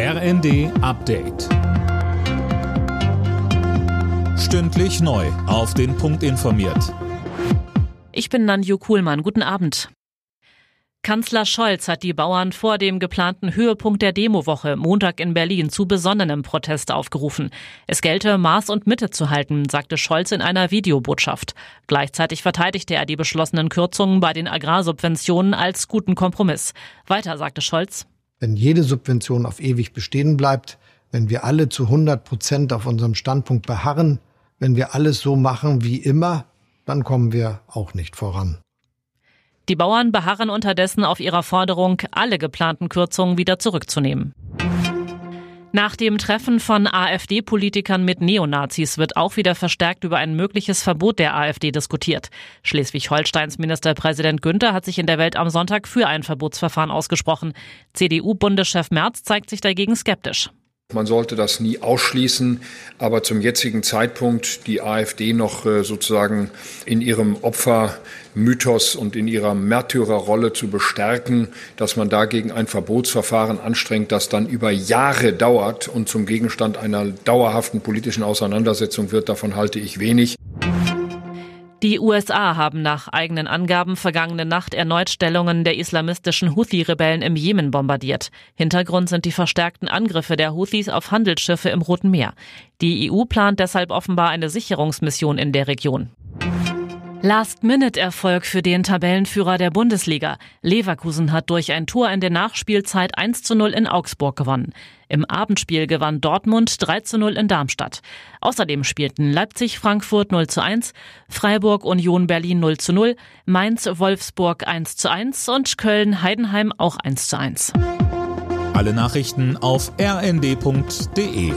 RND Update. Stündlich neu. Auf den Punkt informiert. Ich bin Nanju Kuhlmann. Guten Abend. Kanzler Scholz hat die Bauern vor dem geplanten Höhepunkt der Demowoche Montag in Berlin zu besonnenem Protest aufgerufen. Es gelte, Maß und Mitte zu halten, sagte Scholz in einer Videobotschaft. Gleichzeitig verteidigte er die beschlossenen Kürzungen bei den Agrarsubventionen als guten Kompromiss. Weiter sagte Scholz. Wenn jede Subvention auf ewig bestehen bleibt, wenn wir alle zu 100 Prozent auf unserem Standpunkt beharren, wenn wir alles so machen wie immer, dann kommen wir auch nicht voran. Die Bauern beharren unterdessen auf ihrer Forderung, alle geplanten Kürzungen wieder zurückzunehmen. Nach dem Treffen von AfD-Politikern mit Neonazis wird auch wieder verstärkt über ein mögliches Verbot der AfD diskutiert. Schleswig-Holsteins Ministerpräsident Günther hat sich in der Welt am Sonntag für ein Verbotsverfahren ausgesprochen. CDU-Bundeschef Merz zeigt sich dagegen skeptisch. Man sollte das nie ausschließen, aber zum jetzigen Zeitpunkt die AfD noch äh, sozusagen in ihrem Opfermythos und in ihrer Märtyrerrolle zu bestärken, dass man dagegen ein Verbotsverfahren anstrengt, das dann über Jahre dauert und zum Gegenstand einer dauerhaften politischen Auseinandersetzung wird, davon halte ich wenig. Die USA haben nach eigenen Angaben vergangene Nacht erneut Stellungen der islamistischen Houthi-Rebellen im Jemen bombardiert. Hintergrund sind die verstärkten Angriffe der Houthis auf Handelsschiffe im Roten Meer. Die EU plant deshalb offenbar eine Sicherungsmission in der Region. Last-Minute-Erfolg für den Tabellenführer der Bundesliga. Leverkusen hat durch ein Tor in der Nachspielzeit 1 zu 0 in Augsburg gewonnen. Im Abendspiel gewann Dortmund 3 zu 0 in Darmstadt. Außerdem spielten Leipzig-Frankfurt 0 zu 1, Freiburg-Union Berlin 0 zu 0, Mainz-Wolfsburg 1 zu 1 und Köln-Heidenheim auch 1 zu 1. Alle Nachrichten auf rnd.de